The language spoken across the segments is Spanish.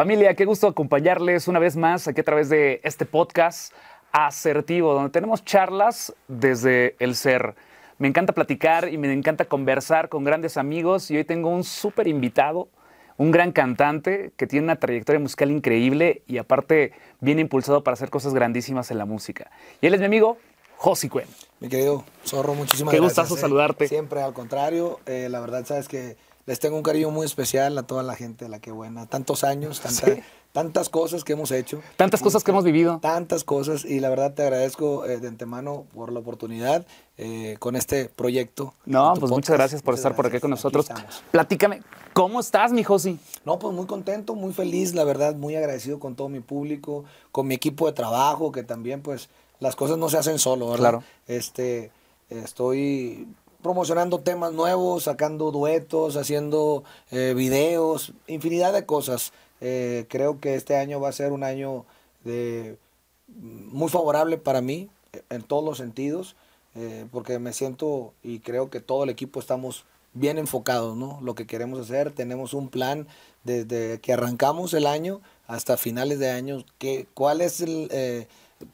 Familia, qué gusto acompañarles una vez más aquí a través de este podcast asertivo, donde tenemos charlas desde el ser. Me encanta platicar y me encanta conversar con grandes amigos y hoy tengo un súper invitado, un gran cantante que tiene una trayectoria musical increíble y aparte viene impulsado para hacer cosas grandísimas en la música. Y él es mi amigo Josi Cuen. Mi querido Zorro, muchísimas Qué gracias. gustazo eh. saludarte. Siempre al contrario, eh, la verdad sabes que les tengo un cariño muy especial a toda la gente de la que buena. Tantos años, tanta- Sí. tantas cosas que hemos hecho. Tantas cosas que hemos vivido. Tantas cosas y la verdad te agradezco eh, de antemano por la oportunidad eh, con este proyecto. No, pues muchas gracias por Muchas estar por aquí con nosotros. Platícame, ¿cómo estás, mi Josi? No, pues muy contento, muy feliz, la verdad, muy agradecido con todo mi público, con mi equipo de trabajo, que también pues las cosas no se hacen solo, ¿verdad? Claro. Este, estoy promocionando temas nuevos, sacando duetos, haciendo eh, videos, infinidad de cosas. Eh, creo que este año va a ser un año de muy favorable para mí eh, en todos los sentidos, eh, porque me siento y creo que todo el equipo estamos bien enfocados, ¿no? Lo que queremos hacer, tenemos un plan desde que arrancamos el año hasta finales de año, que, cuál es el,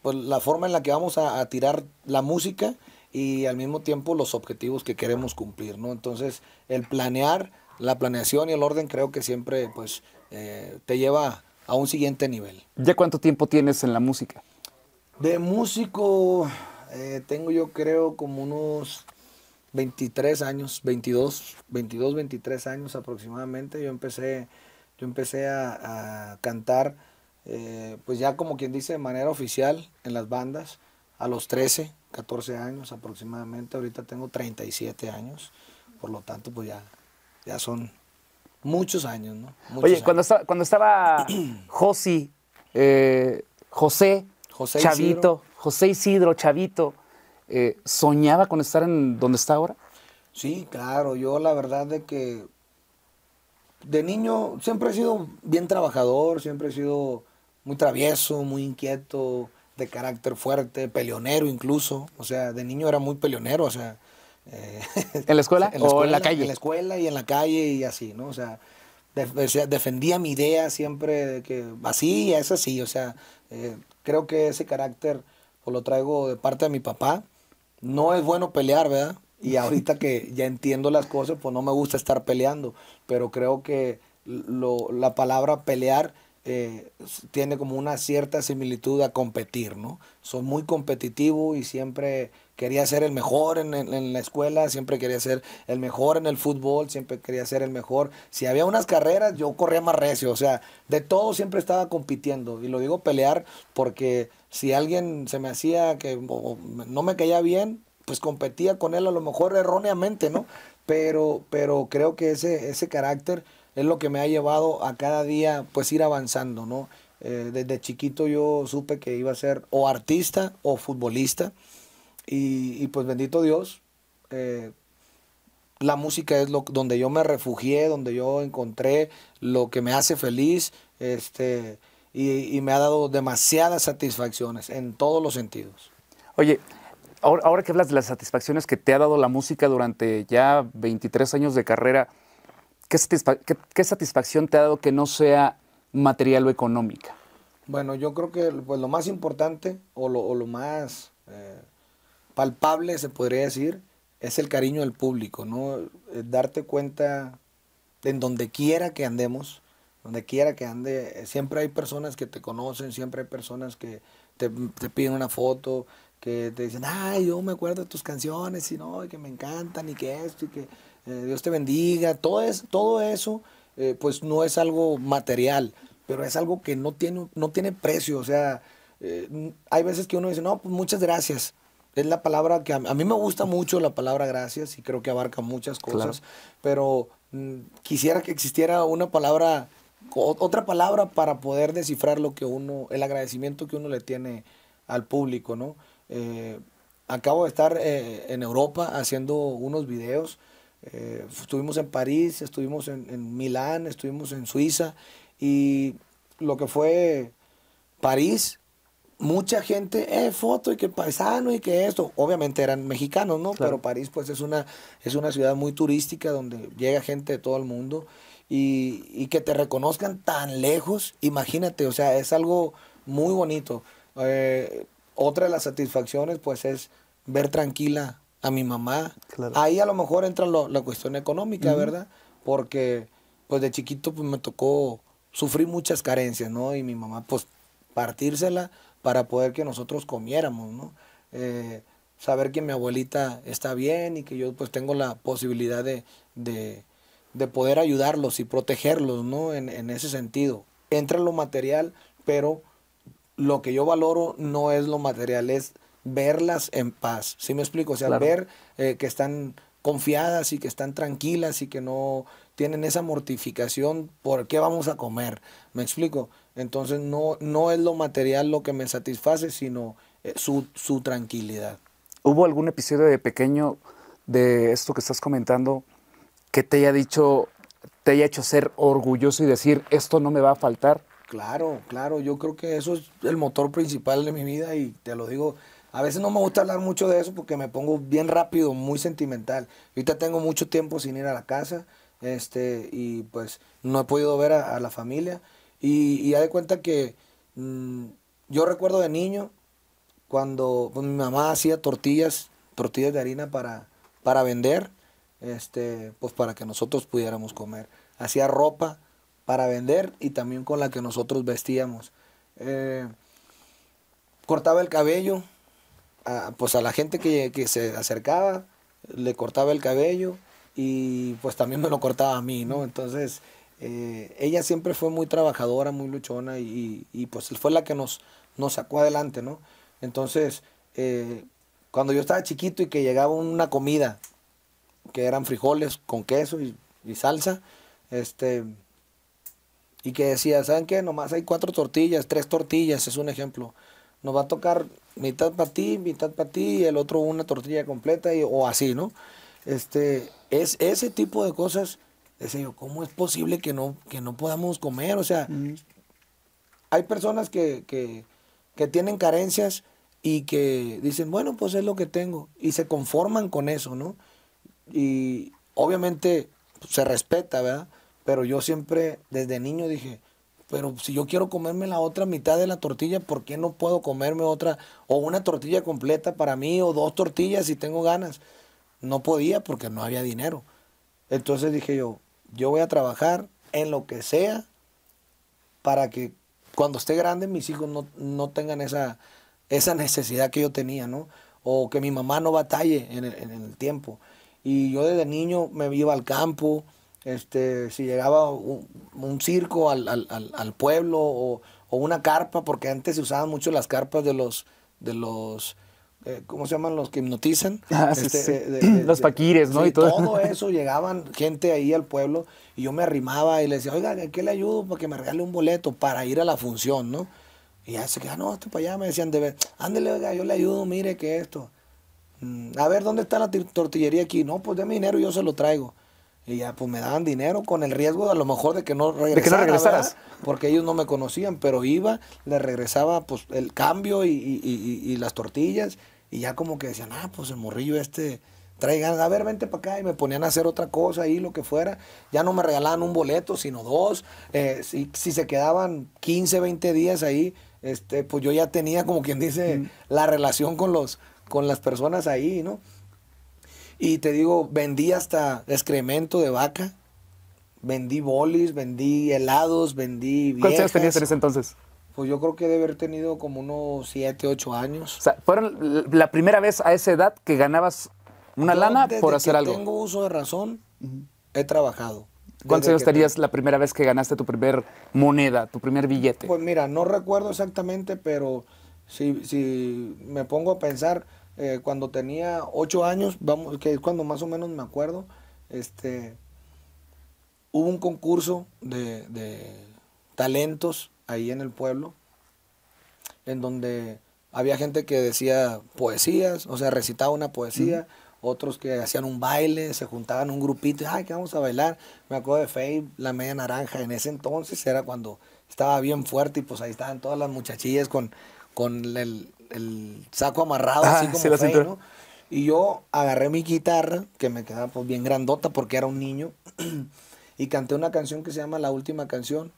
pues, la forma en la que vamos a tirar la música y al mismo tiempo los objetivos que queremos cumplir, ¿no? Entonces, el planear, la planeación y el orden creo que siempre, pues, eh, te lleva a un siguiente nivel. ¿Ya cuánto tiempo tienes en la música? De músico eh, tengo yo creo como unos 23 años, 22, 22, 23 años aproximadamente. Yo empecé, yo empecé a, a cantar, eh, pues ya como quien dice, de manera oficial en las bandas a los 13, 14 años aproximadamente. Ahorita tengo 37 años, por lo tanto pues ya, ya son muchos años, ¿no? Muchos Oye, años. cuando, estaba, cuando estaba Josi, eh, José, José Chavito, José Isidro, Chavito, eh, ¿soñaba con estar en donde está ahora? Sí, claro, yo la verdad de que de niño siempre he sido bien trabajador, siempre he sido muy travieso, muy inquieto, de carácter fuerte, peleonero incluso, o sea, de niño era muy peleonero, o sea... eh, ¿En la escuela o en la calle? En la escuela y en la calle y así, ¿no? O sea, def- o sea, defendía mi idea siempre de que así es así, o sea, eh, creo que ese carácter pues, lo traigo de parte de mi papá. No es bueno pelear, ¿verdad? Y ahorita que ya entiendo las cosas, pues no me gusta estar peleando, pero creo que lo- la palabra pelear eh, tiene como una cierta similitud a competir, ¿no? Soy muy competitivo y siempre quería ser el mejor en, en- en la escuela, siempre quería ser el mejor en el fútbol, siempre quería ser el mejor. Si había unas carreras, yo corría más recio, o sea, de todo siempre estaba compitiendo. Y lo digo pelear porque si alguien se me hacía que no me caía bien, pues competía con él a lo mejor erróneamente, ¿no? Pero, pero creo que ese, ese carácter es lo que me ha llevado a cada día pues ir avanzando, ¿no? Eh, desde chiquito yo supe que iba a ser o artista o futbolista y, pues bendito Dios, eh, la música es lo, donde yo me refugié, donde yo encontré lo que me hace feliz este, y, y me ha dado demasiadas satisfacciones en todos los sentidos. Oye, ahora, ahora que hablas de las satisfacciones que te ha dado la música durante ya 23 años de carrera, ¿qué, satisfa- qué- qué satisfacción te ha dado que no sea material o económica? Bueno, yo creo que pues, lo más importante o lo, más eh, palpable, se podría decir, es el cariño del público, ¿no? Eh, darte cuenta en donde quiera que andemos, donde quiera que ande, eh, siempre hay personas que te conocen, siempre hay personas que te, te piden una foto, que te dicen, ay, yo me acuerdo de tus canciones y no, y que me encantan y que esto y que eh, Dios te bendiga, todo, es, todo eso eh, pues no es algo material, pero es algo que no tiene, no tiene precio, o sea, eh, hay veces que uno dice, no, pues muchas gracias. Es la palabra que a, a mí me gusta mucho la palabra gracias y creo que abarca muchas cosas, pero mm, quisiera que existiera una palabra, otra palabra para poder descifrar lo que uno, el agradecimiento que uno le tiene al público, ¿no? Eh, acabo de estar eh, en Europa haciendo unos videos. Eh, estuvimos en París, estuvimos en, en Milán, estuvimos en Suiza y lo que fue París, mucha gente, eh, foto y que paisano y que esto, obviamente eran mexicanos, ¿no? Claro. Pero París pues es una, es una ciudad muy turística donde llega gente de todo el mundo y, que te reconozcan tan lejos, imagínate, o sea, es algo muy bonito. Eh, otra de las satisfacciones, pues, es ver tranquila a mi mamá. Ahí a lo mejor entra la cuestión económica, ¿verdad? Porque, pues, de chiquito, pues, me tocó sufrir muchas carencias, ¿no? Y mi mamá, pues, partírsela para poder que nosotros comiéramos, ¿no? Eh, saber que mi abuelita está bien y que yo, pues, tengo la posibilidad de de poder ayudarlos y protegerlos, ¿no? En, en, ese sentido. Entra lo material, pero lo que yo valoro no es lo material, es verlas en paz. ¿Sí me explico? O sea, ver eh, que están confiadas y que están tranquilas y que no tienen esa mortificación por qué vamos a comer. ¿Me explico? Entonces no, no es lo material lo que me satisface, sino eh, su, su tranquilidad. ¿Hubo algún episodio de pequeño de esto que estás comentando que te haya dicho, te haya hecho ser orgulloso y decir, esto no me va a faltar? Claro, claro, yo creo que eso es el motor principal de mi vida y te lo digo, a veces no me gusta hablar mucho de eso porque me pongo bien rápido, muy sentimental. Ahorita tengo mucho tiempo sin ir a la casa este, y pues no he podido ver a, la familia. Y, y de cuenta que mm, yo recuerdo de niño cuando pues, mi mamá hacía tortillas, tortillas de harina para, para vender este, pues para que nosotros pudiéramos comer. Hacía ropa para vender y también con la que nosotros vestíamos. Eh, cortaba el cabello, pues a la gente que, se acercaba, le cortaba el cabello y pues también me lo cortaba a mí, ¿no? Entonces, eh, ella siempre fue muy trabajadora, muy luchona y, pues fue la que nos, nos sacó adelante, ¿no? Entonces, eh, cuando yo estaba chiquito y que llegaba una comida que eran frijoles con queso y, salsa, este, y que decía, ¿saben qué? Nomás hay cuatro tortillas, tres tortillas, es un ejemplo. Nos va a tocar mitad para ti, mitad para ti, y el otro una tortilla completa, y, o así, ¿no? Este, es ese tipo de cosas, decía yo, ¿cómo es posible que no, que no podamos comer? O sea, hay personas que, que, que tienen carencias y que dicen, bueno, pues es lo que tengo, y se conforman con eso, ¿no? y obviamente se respeta, ¿verdad? Pero yo siempre desde niño dije, pero si yo quiero comerme la otra mitad de la tortilla, ¿por qué no puedo comerme otra o una tortilla completa para mí o dos tortillas si tengo ganas? No podía porque no había dinero. Entonces dije yo, yo voy a trabajar en lo que sea para que cuando esté grande mis hijos no, tengan esa, esa necesidad que yo tenía, ¿no? O que mi mamá no batalle en el, en el tiempo. Y yo desde niño me iba al campo, este, si llegaba un, circo al, pueblo o, una carpa, porque antes se usaban mucho las carpas de los, de los eh, ¿cómo se llaman los que hipnotizan? Ah, este, los paquires, ¿no? y todo. todo eso, llegaban gente ahí al pueblo y yo me arrimaba y le decía, oiga, ¿qué le ayudo para que me regale un boleto para ir a la función, no? Y ya se quedaban, no, esto para allá, me decían, de ver, ándele, oiga, yo le ayudo, mire que esto. Mm, a ver, ¿dónde está la tortillería aquí? No, pues mi dinero y yo se lo traigo. Y ya, pues me daban dinero con el riesgo a lo mejor de que no regresaras. Porque ellos no me conocían, pero iba, le regresaba pues el cambio y, las tortillas. Y ya como que decían, ah, pues el morrillo este traigan, a ver, vente para acá. Y me ponían a hacer otra cosa ahí, lo que fuera. Ya no me regalaban un boleto, sino dos. Eh, si, si, se quedaban 15, 20 días ahí, este, pues yo ya tenía, como quien dice, la relación con los, con las personas ahí, ¿no? Y te digo, vendí hasta excremento de vaca, vendí bolis, vendí helados, vendí ¿Cuántos años tenías en ese entonces? Pues yo creo que debe haber tenido como unos 7, 8 años. O sea, ¿fueron la primera vez a esa edad que ganabas una lana por hacer que algo? tengo uso de razón, he trabajado. ¿Cuántos años tenías la primera vez que ganaste tu primer moneda, tu primer billete? Pues mira, no recuerdo exactamente, pero si, si me pongo a pensar, eh, cuando tenía ocho años, vamos, que es cuando más o menos me acuerdo, este, hubo un concurso de, talentos ahí en el pueblo, en donde había gente que decía poesías, o sea, recitaba una poesía, otros que hacían un baile, se juntaban un grupito, ay, que vamos a bailar. Me acuerdo de Faye, la media naranja, en ese entonces era cuando estaba bien fuerte y pues ahí estaban todas las muchachillas con, con el, el saco amarrado, así como ¿no? Y yo agarré mi guitarra, que me quedaba pues bien grandota porque era un niño, y canté una canción que se llama La Última Canción.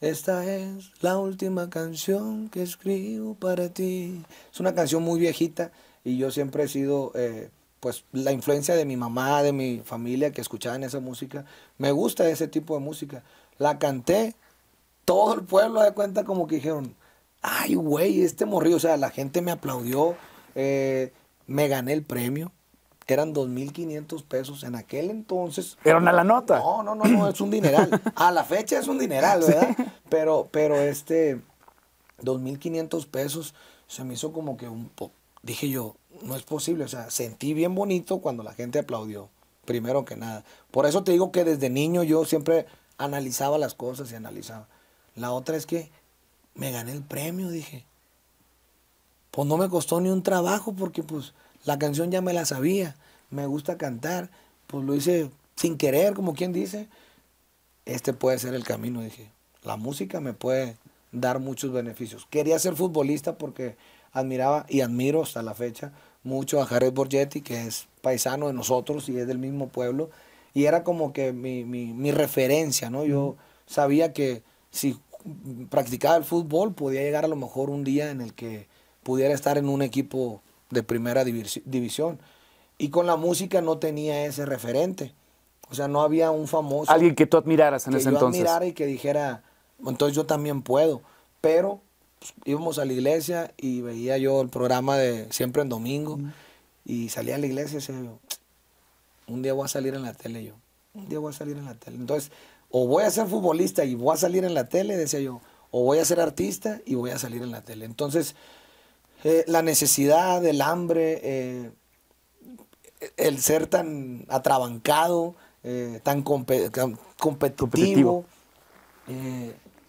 Esta es la última canción que escribo para ti. Es una canción muy viejita y yo siempre he sido, eh, pues, la influencia de mi mamá, de mi familia que escuchaban esa música. Me gusta ese tipo de música. La canté, todo el pueblo de cuenta como que dijeron, ay, güey, este morrió. O sea, la gente me aplaudió, eh, me gané el premio eran 2.500 pesos en aquel entonces. ¿Era una la nota? No, no, no, no, es un dineral. A la fecha es un dineral, ¿verdad? Pero, pero este, 2.500 pesos se me hizo como que un poco, dije yo, no es posible, o sea, sentí bien bonito cuando la gente aplaudió, primero que nada. Por eso te digo que desde niño yo siempre analizaba las cosas y analizaba. La otra es que me gané el premio, dije. Pues no me costó ni un trabajo porque pues la canción ya me la sabía, me gusta cantar, pues lo hice sin querer, como quien dice. Este puede ser el camino, dije. La música me puede dar muchos beneficios. Quería ser futbolista porque admiraba y admiro hasta la fecha mucho a Jared Borgetti, que es paisano de nosotros y es del mismo pueblo. Y era como que mi, mi referencia, ¿no? Yo sabía que si practicaba el fútbol podía llegar a lo mejor un día en el que pudiera estar en un equipo de primera división. Y con la música no tenía ese referente. O sea, no había un famoso. Alguien que tú admiraras en ese yo entonces. admirara y que dijera, entonces yo también puedo. Pero pues, íbamos a la iglesia y veía yo el programa de Siempre en Domingo. Y salía a la iglesia y decía yo, un día voy a salir en la tele yo. Un día voy a salir en la tele. Entonces, o voy a ser futbolista y voy a salir en la tele, decía yo, o voy a ser artista y voy a salir en la tele. Entonces, eh, la necesidad, el hambre, eh, el ser tan atrabancado, eh, tan competitivo,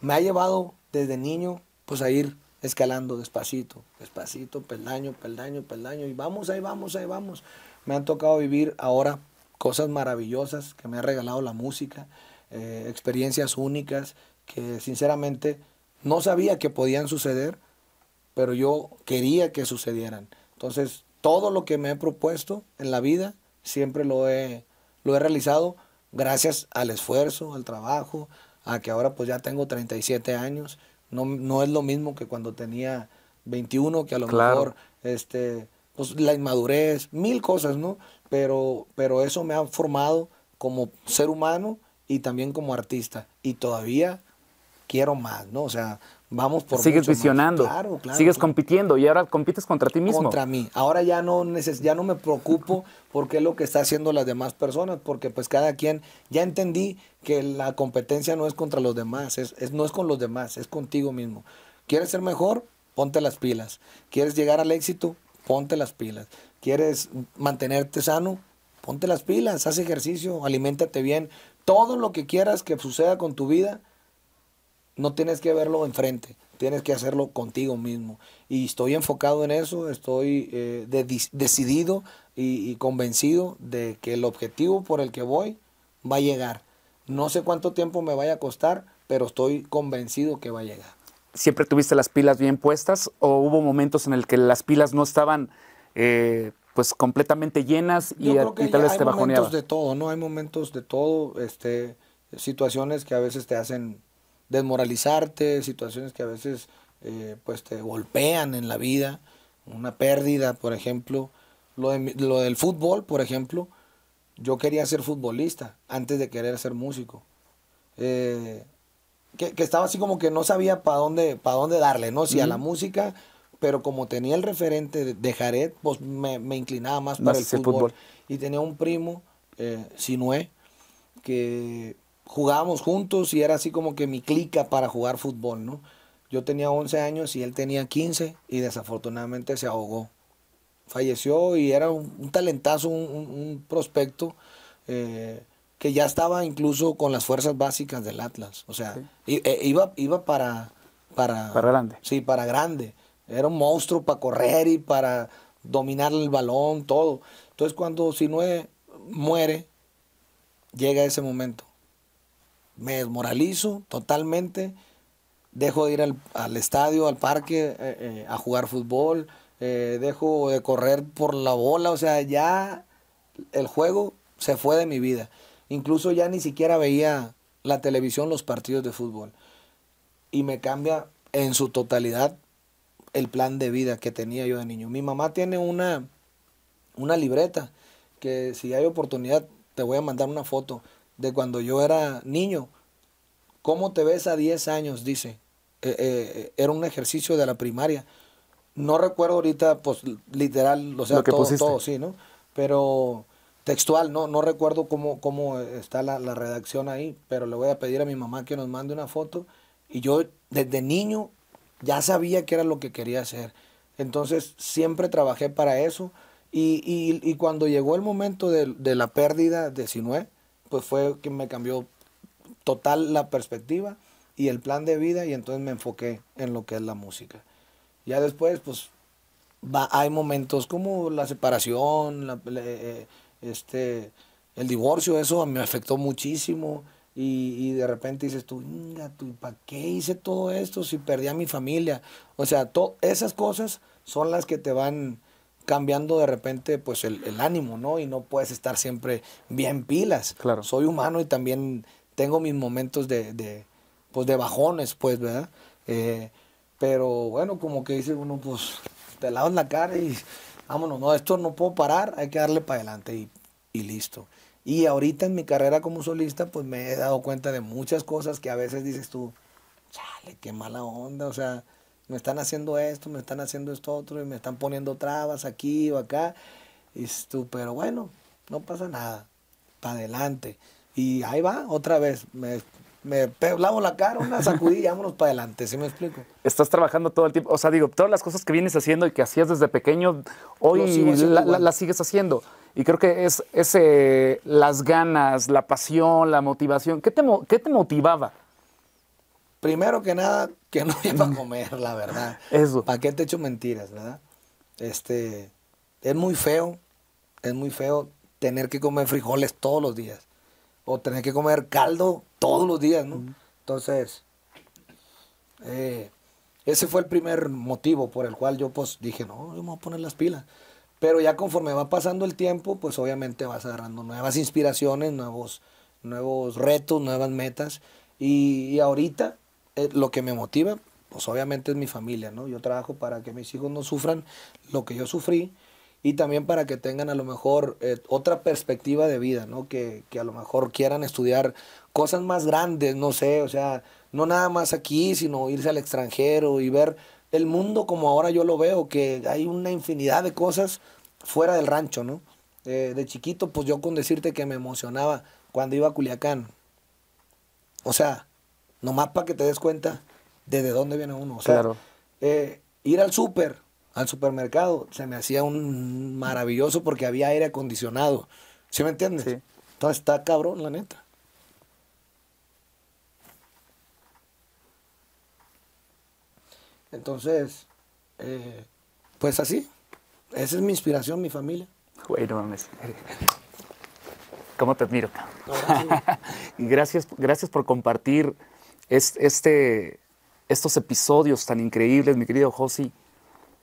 me ha llevado desde niño pues a ir escalando despacito, despacito, peldaño, peldaño, peldaño, y vamos, ahí vamos, ahí vamos. Me han tocado vivir ahora cosas maravillosas que me ha regalado la música, experiencias únicas que sinceramente no sabía que podían suceder, pero yo quería que sucedieran. Entonces, todo lo que me he propuesto en la vida, siempre lo he, lo he realizado gracias al esfuerzo, al trabajo, a que ahora pues ya tengo 37 años. No, no es lo mismo que cuando tenía 21, que a lo mejor este, pues, la inmadurez, mil cosas, ¿no? Pero, pero eso me ha formado como ser humano y también como artista. Y todavía quiero más, ¿no? O sea, vamos por Sigues visionando, sigues compitiendo y ahora compites contra ti mismo. Contra mí. Ahora ya no, ya no me preocupo por qué es lo que está haciendo las demás personas, porque pues cada quien, ya entendí que la competencia no es contra los demás, es, no es con los demás, es contigo mismo. ¿Quieres ser mejor? Ponte las pilas. ¿Quieres llegar al éxito? Ponte las pilas. ¿Quieres mantenerte sano? Ponte las pilas, haz ejercicio, aliméntate bien. Todo lo que quieras que suceda con tu vida, no tienes que verlo enfrente, tienes que hacerlo contigo mismo. Y estoy enfocado en eso, estoy eh, decidido y, convencido de que el objetivo por el que voy va a llegar. No sé cuánto tiempo me vaya a costar, pero estoy convencido que va a llegar. ¿Siempre tuviste las pilas bien puestas o hubo momentos en el que las pilas no estaban eh, pues completamente llenas y, tal vez te Hay momentos de todo, ¿no? Hay momentos de todo, este, situaciones que a veces te hacen desmoralizarte, situaciones que a veces eh, pues te golpean en la vida, una pérdida, por ejemplo. Lo, de, lo del fútbol, por ejemplo, yo quería ser futbolista antes de querer ser músico. Eh, que, estaba así como que no sabía para dónde, para dónde darle, ¿no? Si a la música, pero como tenía el referente de Jared, pues me, inclinaba más para el fútbol. Y tenía un primo, eh, Sinué, que jugábamos juntos y era así como que mi clica para jugar fútbol, ¿no? Yo tenía 11 años y él tenía 15 y desafortunadamente se ahogó. Falleció y era un, talentazo, un, prospecto eh, que ya estaba incluso con las fuerzas básicas del Atlas. O sea, e, iba, iba para, para... Para grande. Sí, para grande. Era un monstruo para correr y para dominar el balón, todo. Entonces cuando Sinue muere, llega ese momento me desmoralizo totalmente, dejo de ir al, estadio, al parque eh, eh, a jugar fútbol, eh, dejo de correr por la bola, o sea, ya el juego se fue de mi vida. Incluso ya ni siquiera veía la televisión, los partidos de fútbol. Y me cambia en su totalidad el plan de vida que tenía yo de niño. Mi mamá tiene una, una libreta que si hay oportunidad te voy a mandar una foto de cuando yo era niño. ¿Cómo te ves a 10 años? Dice. Eh, eh, era un ejercicio de la primaria. No recuerdo ahorita, pues literal, o sea, todo, todo, sí, ¿no? Pero textual, no, no recuerdo cómo, cómo está la, la, redacción ahí, pero le voy a pedir a mi mamá que nos mande una foto. Y yo desde niño ya sabía que era lo que quería hacer. Entonces siempre trabajé para eso. Y, y, cuando llegó el momento de, de, la pérdida de Sinué, pues fue que me cambió total la perspectiva y el plan de vida y entonces me enfoqué en lo que es la música. Ya después, pues, va, hay momentos como la separación, eh, este, el divorcio, eso me afectó muchísimo. Y, y de repente dices tú, ¿para qué hice todo esto si perdí a mi familia? O sea, esas cosas son las que te van cambiando de repente pues el, el, ánimo, ¿no? Y no puedes estar siempre bien pilas. Claro. Soy humano y también tengo mis momentos de, de pues de bajones, pues, ¿verdad? Eh, pero bueno, como que dice uno, pues te lavas la cara y vámonos, no, esto no puedo parar, hay que darle para adelante y, y listo. Y ahorita en mi carrera como solista, pues me he dado cuenta de muchas cosas que a veces dices tú, chale, qué mala onda, o sea, me están haciendo esto, me están haciendo esto otro, y me están poniendo trabas aquí o acá. Y tú, pero bueno, no pasa nada, para adelante. Y ahí va, otra vez, me lavo la cara, una sacudida y vámonos para adelante, ¿sí me explico? Estás trabajando todo el tiempo, o sea, digo, todas las cosas que vienes haciendo y que hacías desde pequeño, hoy las la, la sigues haciendo. Y creo que es ese, las ganas, la pasión, la motivación. ¿Qué te, qué te motivaba? Primero que nada, que no iba a comer, la verdad. Eso. ¿Para qué te echo mentiras, verdad? Este, es muy feo, es muy feo tener que comer frijoles todos los días. O tener que comer caldo todos los días, ¿no? Entonces, eh, ese fue el primer motivo por el cual yo pues dije, no, yo me voy a poner las pilas. Pero ya conforme va pasando el tiempo, pues obviamente vas agarrando nuevas inspiraciones, nuevos, nuevos retos, nuevas metas. Y, y ahorita eh, lo que me motiva, pues obviamente es mi familia, ¿no? Yo trabajo para que mis hijos no sufran lo que yo sufrí y también para que tengan a lo mejor eh, otra perspectiva de vida, ¿no? Que, que, a lo mejor quieran estudiar cosas más grandes, no sé, o sea, no nada más aquí, sino irse al extranjero y ver el mundo como ahora yo lo veo, que hay una infinidad de cosas fuera del rancho, ¿no? Eh, de chiquito, pues yo con decirte que me emocionaba cuando iba a Culiacán. O sea, nomás para que te des cuenta de, de dónde viene uno. O sea, claro. eh, ir al súper, al supermercado, se me hacía un maravilloso porque había aire acondicionado. ¿Sí me entiendes? Sí. Entonces está cabrón, la neta. Entonces, eh, pues así. Esa es mi inspiración, mi familia. Güey, no mames. ¿Cómo te admiro? y gracias, gracias por compartir este, estos episodios tan increíbles, mi querido Josi,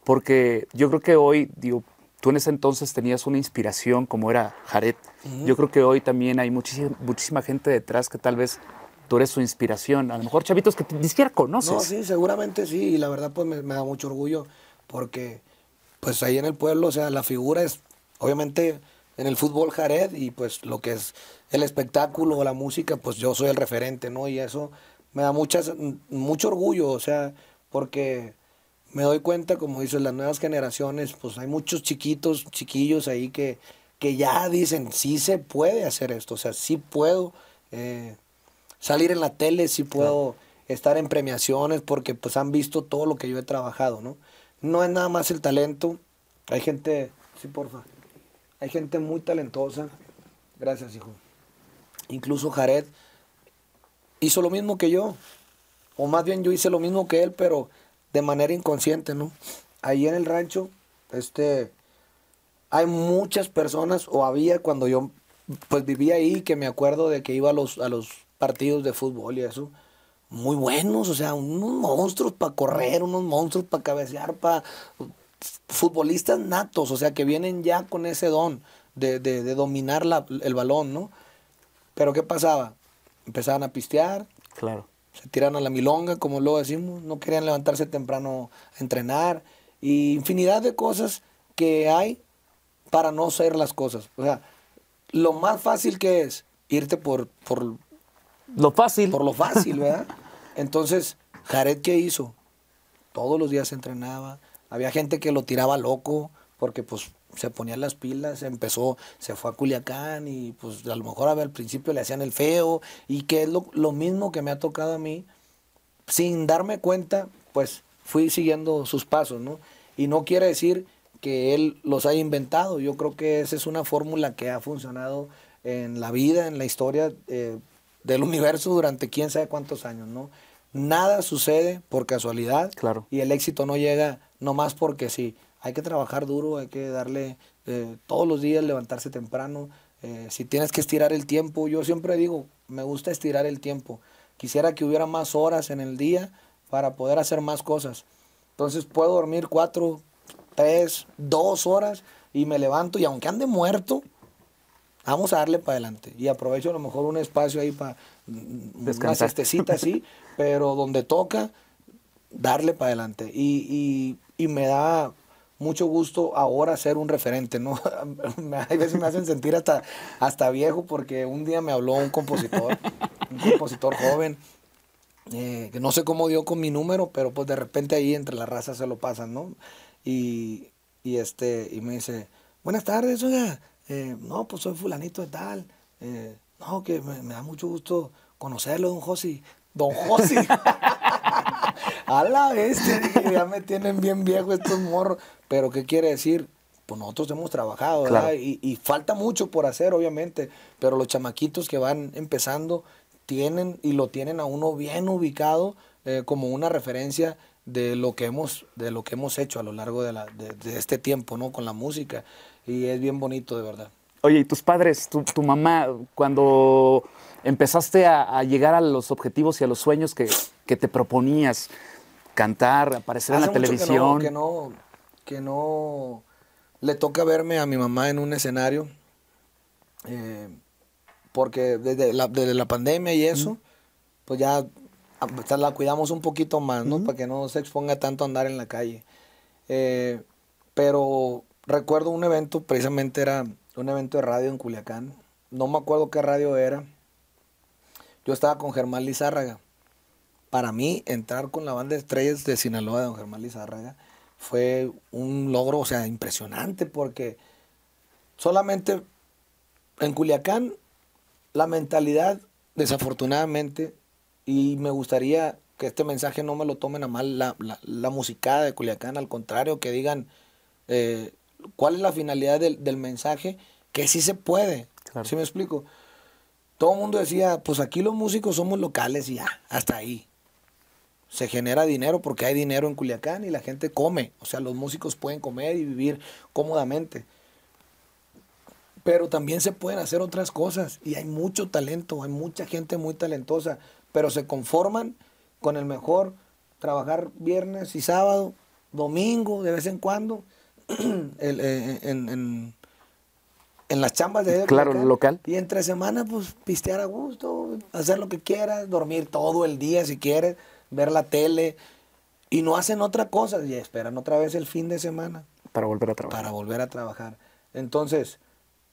porque yo creo que hoy, digo, tú en ese entonces tenías una inspiración como era Jared. Uh -huh. Yo creo que hoy también hay muchísima, muchísima gente detrás que tal vez tú eres su inspiración. A lo mejor chavitos que ni siquiera conoces. No, sí, seguramente sí. Y la verdad, pues me, da mucho orgullo porque, pues ahí en el pueblo, o sea, la figura es, obviamente, en el fútbol Jared y pues lo que es el espectáculo o la música, pues yo soy el referente, ¿no? Y eso me da muchas, mucho orgullo, o sea, porque me doy cuenta, como dices, las nuevas generaciones, pues hay muchos chiquitos, chiquillos ahí que, que ya dicen, sí se puede hacer esto, o sea, sí puedo eh, salir en la tele, sí puedo estar en premiaciones, porque pues han visto todo lo que yo he trabajado, ¿no? No es nada más el talento, hay gente, sí, porfa, hay gente muy talentosa, gracias, hijo. Incluso Jared hizo lo mismo que yo, o más bien yo hice lo mismo que él, pero de manera inconsciente, ¿no? Ahí en el rancho, este, hay muchas personas, o había cuando yo, pues vivía ahí, que me acuerdo de que iba a los, a los partidos de fútbol y eso, muy buenos, o sea, unos monstruos para correr, unos monstruos para cabecear, para futbolistas natos, o sea, que vienen ya con ese don de, de, de dominar la, el balón, ¿no? Pero ¿qué pasaba? Empezaban a pistear, Claro. se tiran a la milonga, como luego decimos, no querían levantarse temprano a entrenar, y infinidad de cosas que hay para no hacer las cosas. O sea, lo más fácil que es irte por, por, Lo fácil. por lo fácil, ¿verdad? Entonces, Jared, ¿qué hizo? Todos los días entrenaba. Había gente que lo tiraba loco porque pues se ponía las pilas, empezó, se fue a Culiacán y pues a lo mejor al principio le hacían el feo y que es lo, lo mismo que me ha tocado a mí. Sin darme cuenta, pues fui siguiendo sus pasos, ¿no? Y no quiere decir que él los haya inventado. Yo creo que esa es una fórmula que ha funcionado en la vida, en la historia eh, del universo durante quién sabe cuántos años, ¿no? Nada sucede por casualidad Claro. y el éxito no llega nomás porque sí. Hay que trabajar duro, hay que darle eh, todos los días, levantarse temprano. eh, si tienes que estirar el tiempo, yo siempre digo, me gusta estirar el tiempo. Quisiera que hubiera más horas en el día para poder hacer más cosas. Entonces puedo dormir cuatro, tres, dos horas y me levanto y aunque ande muerto, vamos a darle para adelante. Y aprovecho a lo mejor un espacio ahí para una Descansar. siestecita así, pero donde toca, darle para adelante. Y, y- y me da mucho gusto ahora ser un referente, ¿no? Hay veces me hacen sentir hasta, hasta viejo porque un día me habló un compositor, un compositor joven, eh, que no sé cómo dio con mi número, pero pues de repente ahí entre la raza se lo pasan, ¿no? Y, y este, y me dice, buenas tardes, oiga, eh, no, pues soy fulanito de tal, eh, no, que me, me da mucho gusto conocerlo, don Josi. Don Josi. A la bestia, ya me tienen bien viejo estos morros. Pero, ¿qué quiere decir? Pues nosotros hemos trabajado, ¿verdad? Claro. Y, y falta mucho por hacer, obviamente. Pero los chamaquitos que van empezando tienen y lo tienen a uno bien ubicado eh, como una referencia de lo que hemos de lo que hemos hecho a lo largo de, la, de, de este tiempo, ¿no? Con la música. Y es bien bonito, de verdad. Oye, ¿y tus padres, tu, tu mamá, cuando empezaste a, a llegar a los objetivos y a los sueños que, que te proponías, cantar, aparecer en la Hace mucho que no- televisión? Que no, que no, le toca verme a mi mamá en un escenario, eh, porque desde la, desde la pandemia y eso, pues ya la cuidamos un poquito más, ¿no? Para que no se exponga tanto a andar en la calle. Eh, pero recuerdo un evento, precisamente era un evento de radio en Culiacán, no me acuerdo qué radio era. Yo estaba con Germán Lizárraga para mí entrar con la banda de estrellas de Sinaloa de don Germán Lizárraga fue un logro, o sea, impresionante porque solamente en Culiacán la mentalidad, desafortunadamente, y me gustaría que este mensaje no me lo tomen a mal la, la, musicada de Culiacán, al contrario, que digan eh, cuál es la finalidad del, del mensaje, que sí se puede, Claro. ¿sí me explico? Todo el mundo decía, pues aquí los músicos somos locales y ya, hasta ahí. Se genera dinero porque hay dinero en Culiacán y la gente come. O sea, los músicos pueden comer y vivir cómodamente. Pero también se pueden hacer otras cosas y hay mucho talento, hay mucha gente muy talentosa, pero se conforman con el mejor trabajar viernes y sábado, domingo, de vez en cuando, el- eh, en, en- en las chambas de Claro, Culiacán. local. Y entre semana, pues pistear a gusto, hacer lo que quieras, dormir todo el día si quieres, ver la tele. Y no hacen otra cosa y esperan otra vez el fin de semana Para volver a trabajar. para volver a trabajar. Entonces,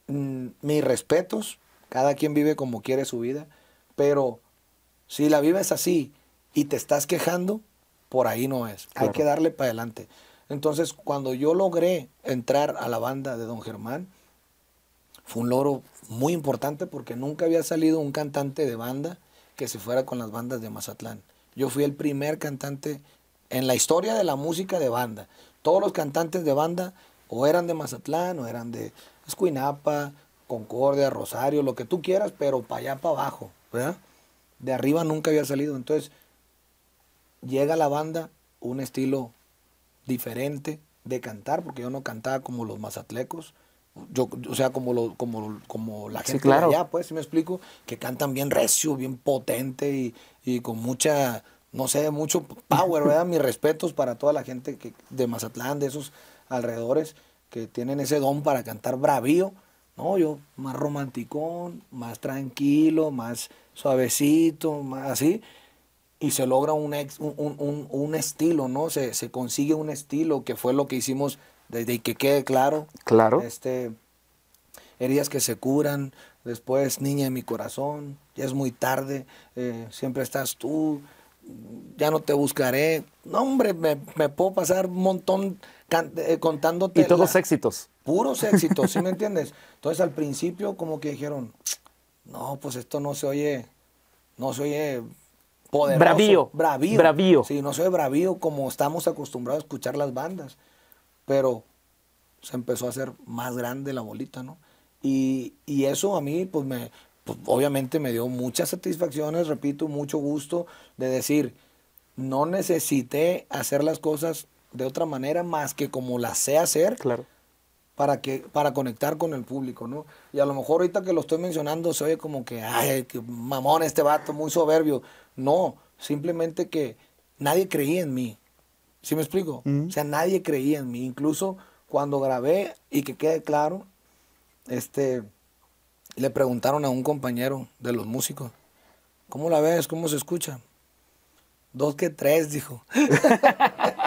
mm, mis respetos, cada quien vive como quiere su vida, pero si la vives así y te estás quejando, por ahí no es. Hay que darle para adelante. Entonces, cuando yo logré entrar a la banda de Don Germán, fue un logro muy importante porque nunca había salido un cantante de banda que se fuera con las bandas de Mazatlán. Yo fui el primer cantante en la historia de la música de banda. Todos los cantantes de banda o eran de Mazatlán o eran de Escuinapa, Concordia, Rosario, lo que tú quieras, pero para allá para abajo, ¿verdad? De arriba nunca había salido. Entonces, llega la banda, un estilo diferente de cantar, porque yo no cantaba como los mazatlecos, yo, o sea, como, lo, como, como la Sí, gente claro. de allá, pues, si me explico, que cantan bien recio, bien potente y, y con mucha, no sé, mucho power, ¿verdad? Mis respetos para toda la gente que, de Mazatlán, de esos alrededores, que tienen ese don para cantar bravío, No, yo más romanticón, más tranquilo, más suavecito, más así. Y se logra un, ex- un, un- un- estilo, ¿no? Se, se consigue un estilo que fue lo que hicimos desde que quede claro. Claro. Este, heridas que se curan, después niña de mi corazón, ya es muy tarde, eh, siempre estás tú, ya no te buscaré. No, hombre, me, me puedo pasar un montón can- eh, contándote. Y todos la- éxitos. puros éxitos, ¿sí me entiendes? Entonces al principio como que dijeron, no, pues esto no se oye, no se oye poderoso. Bravío, Bravío. bravío. Sí, no se oye bravío como estamos acostumbrados a escuchar las bandas. Pero se empezó a hacer más grande la bolita, ¿no? Y, y eso a mí, pues me, pues, obviamente me dio muchas satisfacciones, repito, mucho gusto de decir, no necesité hacer las cosas de otra manera más que como las sé hacer Claro. para que para conectar con el público, ¿no? Y a lo mejor ahorita que lo estoy mencionando se oye como que, ay, qué mamón este vato, muy soberbio. No, simplemente que nadie creía en mí. ¿Sí me explico? O sea, nadie creía en mí. Incluso cuando grabé, y que quede claro, este, le preguntaron a un compañero de los músicos, ¿cómo la ves? ¿Cómo se escucha? Dos que tres, dijo.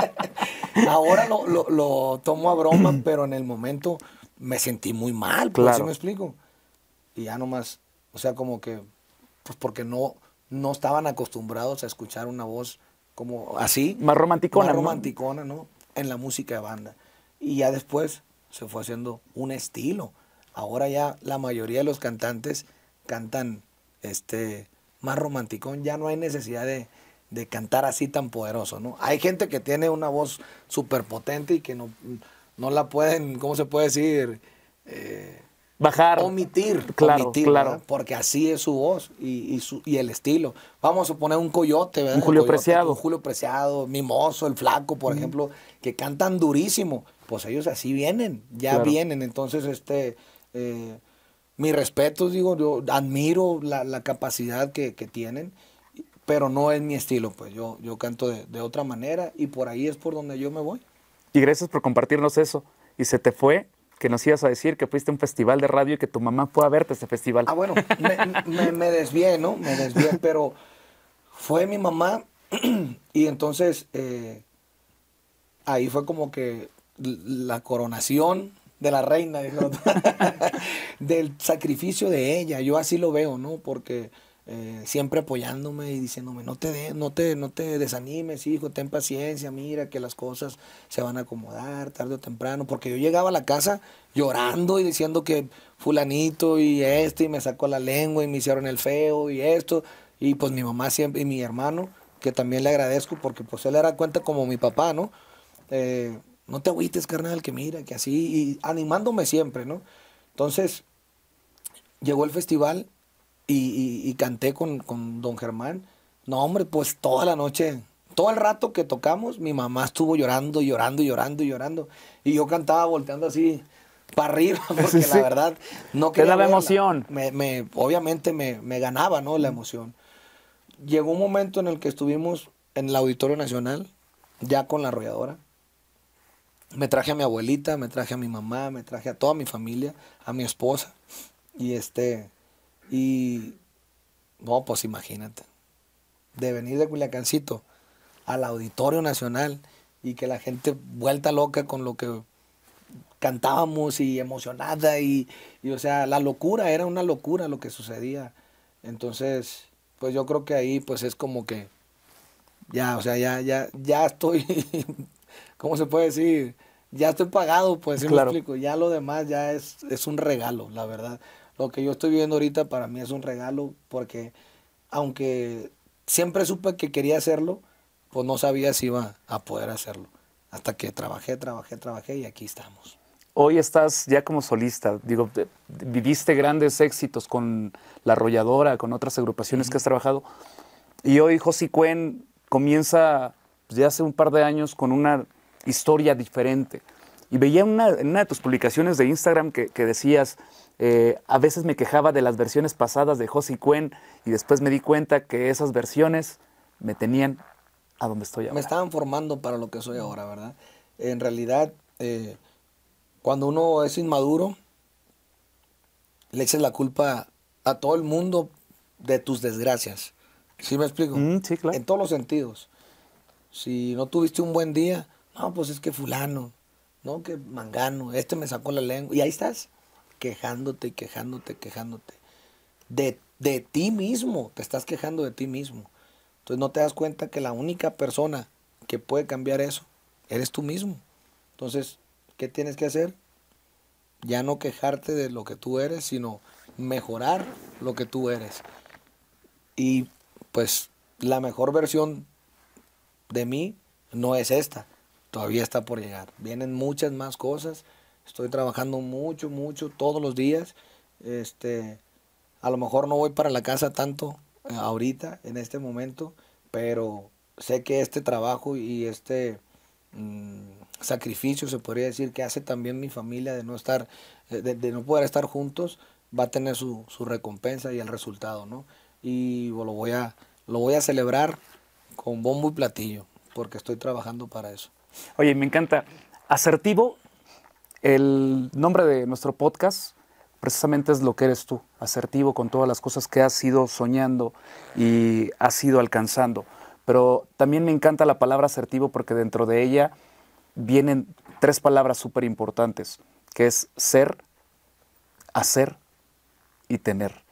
Ahora lo, lo, lo tomo a broma, pero en el momento me sentí muy mal, pues, ¿sí Claro. me explico? Y ya nomás, o sea, como que, pues porque no, no estaban acostumbrados a escuchar una voz como así. Más romanticona, Más ¿no? romanticona, ¿no? En la música de banda. Y ya después se fue haciendo un estilo. Ahora ya la mayoría de los cantantes cantan este más romanticón, ya no hay necesidad de, de cantar así tan poderoso, ¿no? Hay gente que tiene una voz súper potente y que no, no la pueden, ¿cómo se puede decir? Eh, Bajar. omitir, Claro, omitir, claro. ¿verdad? porque así es su voz y, y su, y el estilo. Vamos a poner un coyote, ¿verdad? Un Julio Coyote, Preciado. Un Julio Preciado, Mimoso, El Flaco, por ejemplo, que cantan durísimo. Pues ellos así vienen, ya Claro. vienen. Entonces, este, eh, mi respeto, digo, yo admiro la, la capacidad que, que tienen, pero no es mi estilo, pues yo, yo canto de, de otra manera y por ahí es por donde yo me voy. Y gracias por compartirnos eso. Y se te fue que nos ibas a decir que fuiste a un festival de radio y que tu mamá fue a verte a ese festival. Ah, bueno, me, me, me desvié, ¿no? Me desvié, pero fue mi mamá y entonces eh, ahí fue como que la coronación de la reina, dijeron, del sacrificio de ella. Yo así lo veo, ¿no? Porque eh, siempre apoyándome y diciéndome, no te, de- no, te, no te desanimes, hijo, ten paciencia, mira que las cosas se van a acomodar tarde o temprano. Porque yo llegaba a la casa llorando y diciendo que fulanito y este, y me sacó la lengua y me hicieron el feo y esto. Y pues mi mamá siempre, y mi hermano, que también le agradezco porque pues él era cuenta como mi papá, ¿no? Eh, no te agüites, carnal, que mira, que así, y animándome siempre, ¿no? Entonces, llegó el festival y, y- y canté con, con don Germán. No, hombre, pues toda la noche, todo el rato que tocamos, mi mamá estuvo llorando, llorando, llorando, llorando. Y yo cantaba volteando así para arriba, porque Sí, sí. la verdad no quería verla. emoción. Me, me- obviamente me, me ganaba, ¿no? La emoción. Llegó un momento en el que estuvimos en el Auditorio Nacional, ya con la arrolladora. Me traje a mi abuelita, me traje a mi mamá, me traje a toda mi familia, a mi esposa. Y este, y no, pues imagínate, de venir de Culiacancito al Auditorio Nacional y que la gente vuelta loca con lo que cantábamos y emocionada y, y, o sea, la locura, era una locura lo que sucedía. Entonces, pues yo creo que ahí pues es como que ya, o sea, ya, ya, ya estoy, ¿cómo se puede decir? Ya estoy pagado, pues, ¿sí Claro. me explico? Ya lo demás ya es, es un regalo, la verdad. Lo que yo estoy viviendo ahorita para mí es un regalo porque aunque siempre supe que quería hacerlo, pues no sabía si iba a poder hacerlo. Hasta que trabajé, trabajé, trabajé y aquí estamos. Hoy estás ya como solista. Digo, te- viviste grandes éxitos con La Arrolladora, con otras agrupaciones que has trabajado. Y hoy Josi Cuen comienza pues, ya hace un par de años con una historia diferente. Y veía una, en una de tus publicaciones de Instagram que, que decías, eh, a veces me quejaba de las versiones pasadas de Josi Cuen y después me di cuenta que esas versiones me tenían a donde estoy ahora. Me estaban formando para lo que soy ahora, ¿verdad? En realidad, eh, cuando uno es inmaduro, le eches la culpa a todo el mundo de tus desgracias. ¿Sí me explico? Mm, sí, claro. En todos los sentidos. Si no tuviste un buen día, no, pues es que fulano, no, que mangano, este me sacó la lengua. Y ahí estás, quejándote y quejándote, quejándote. De, de ti mismo, te estás quejando de ti mismo. Entonces no te das cuenta que la única persona que puede cambiar eso eres tú mismo. Entonces, ¿qué tienes que hacer? Ya no quejarte de lo que tú eres, sino mejorar lo que tú eres. Y pues la mejor versión de mí no es esta, todavía está por llegar. Vienen muchas más cosas, estoy trabajando mucho, mucho, todos los días. Este, a lo mejor no voy para la casa tanto eh, ahorita, en este momento, pero sé que este trabajo y este mm, sacrificio, se podría decir, que hace también mi familia de no estar, eh, de, no poder estar juntos, va a tener su, su, recompensa y el resultado, ¿no? Y lo voy a, lo voy a celebrar con bombo y platillo, porque estoy trabajando para eso. Oye, me encanta. Asertivo, el nombre de nuestro podcast precisamente es lo que eres tú, asertivo con todas las cosas que has ido soñando y has ido alcanzando. Pero también me encanta la palabra asertivo porque dentro de ella vienen tres palabras súper importantes, que es ser, hacer y tener.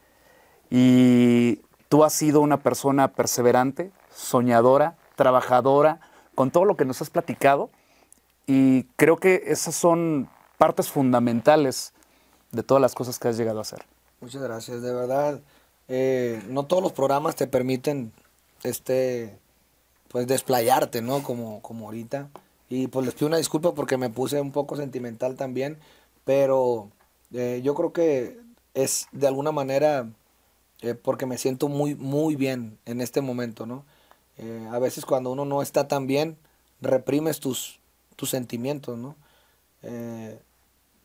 Y tú has sido una persona perseverante, soñadora, trabajadora, con todo lo que nos has platicado. Y creo que esas son partes fundamentales de todas las cosas que has llegado a hacer. Muchas gracias, de verdad. Eh, no todos los programas te permiten este pues desplayarte, ¿no? Como, como ahorita. Y pues les pido una disculpa porque me puse un poco sentimental también, pero eh, yo creo que es de alguna manera eh, porque me siento muy, muy bien en este momento, ¿no? a veces cuando uno no está tan bien, reprimes tus, tus sentimientos, ¿no?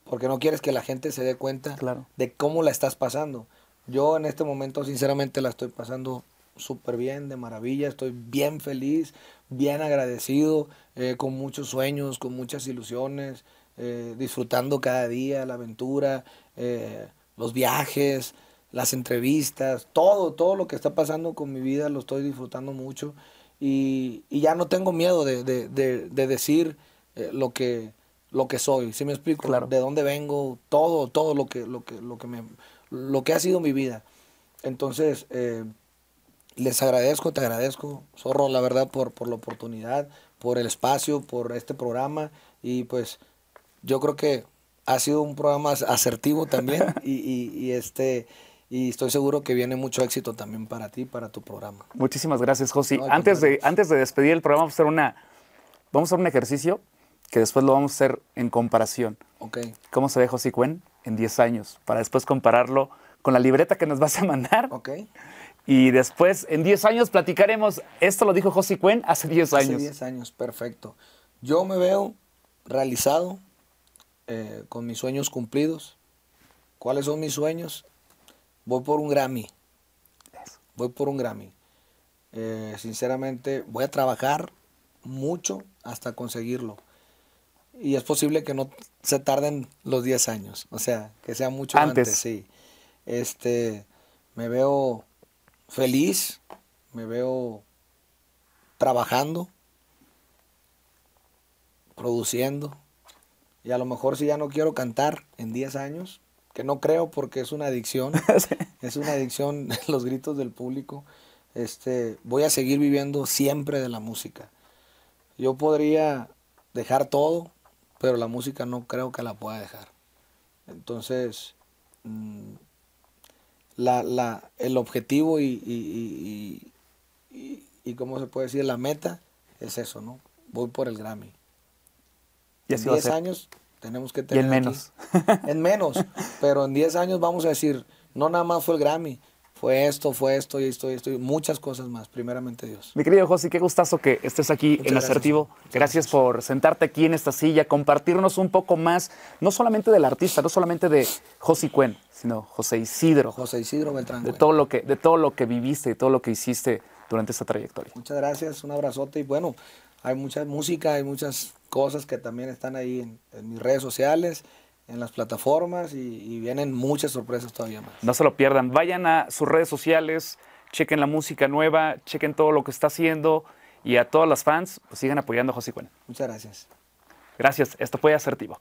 Porque no quieres que la gente se dé cuenta de cómo la estás pasando. Yo en este momento sinceramente la estoy pasando súper bien, de maravilla, estoy bien feliz, bien agradecido, eh, con muchos sueños, con muchas ilusiones, eh, disfrutando cada día la aventura, eh, los viajes, las entrevistas, todo, todo lo que está pasando con mi vida lo estoy disfrutando mucho y, ya no tengo miedo de, de decir lo que lo que soy, ¿sí me explico? Claro. De dónde vengo, todo, todo lo que, lo que, lo que me, lo que ha sido mi vida. Entonces, eh, les agradezco, te agradezco, Zorro, la verdad, por, por la oportunidad, por el espacio, por este programa. Y pues, yo creo que ha sido un programa asertivo también. y, este y estoy seguro que viene mucho éxito también para ti, para tu programa. Muchísimas gracias, Josi. antes, de, antes de despedir el programa, vamos a hacer una, vamos a hacer un ejercicio que después lo vamos a hacer en comparación. Okay. ¿Cómo se ve José Cuen en 10 años? Para después compararlo con la libreta que nos vas a mandar. Okay. Y después, en 10 años, platicaremos. Esto lo dijo José Cuen hace 10 años. Hace 10 años, perfecto. Yo me veo realizado, eh, con mis sueños cumplidos. ¿Cuáles son mis sueños? Voy por un Grammy. Voy por un Grammy. Eh, sinceramente, voy a trabajar mucho hasta conseguirlo y es posible que no se tarden los 10 años, o sea, que sea mucho antes. sí. Este, me veo feliz, me veo trabajando, produciendo, y a lo mejor si ya no quiero cantar en 10 años, que no creo porque es una adicción, es una adicción los gritos del público, este, voy a seguir viviendo siempre de la música. Yo podría dejar todo, pero la música no creo que la pueda dejar. Entonces, mm, la, la, el objetivo y, y, y, y, ¿cómo se puede decir? La meta es eso, ¿no? Voy por el Grammy. Y en 10 años tenemos que tener. Y en menos. en menos, pero en 10 años vamos a decir, no nada más fue el Grammy, fue esto, fue esto y esto y esto y muchas cosas más, primeramente Dios. Mi querido José, qué gustazo que estés aquí en Asertivo. Gracias, por sentarte aquí en esta silla, compartirnos un poco más, no solamente del artista, no solamente de José Cuen, sino José Isidro. José Isidro Beltrán. De todo lo que, de todo lo que viviste, de todo lo que hiciste durante esta trayectoria. Muchas gracias, un abrazote y bueno, hay mucha música, hay muchas cosas que también están ahí en, mis redes sociales. En las plataformas y, y vienen muchas sorpresas todavía más. No se lo pierdan. Vayan a sus redes sociales, chequen la música nueva, chequen todo lo que está haciendo y a todos los fans, pues sigan apoyando a José Cuen. Muchas gracias. Gracias. Esto fue Asertivo.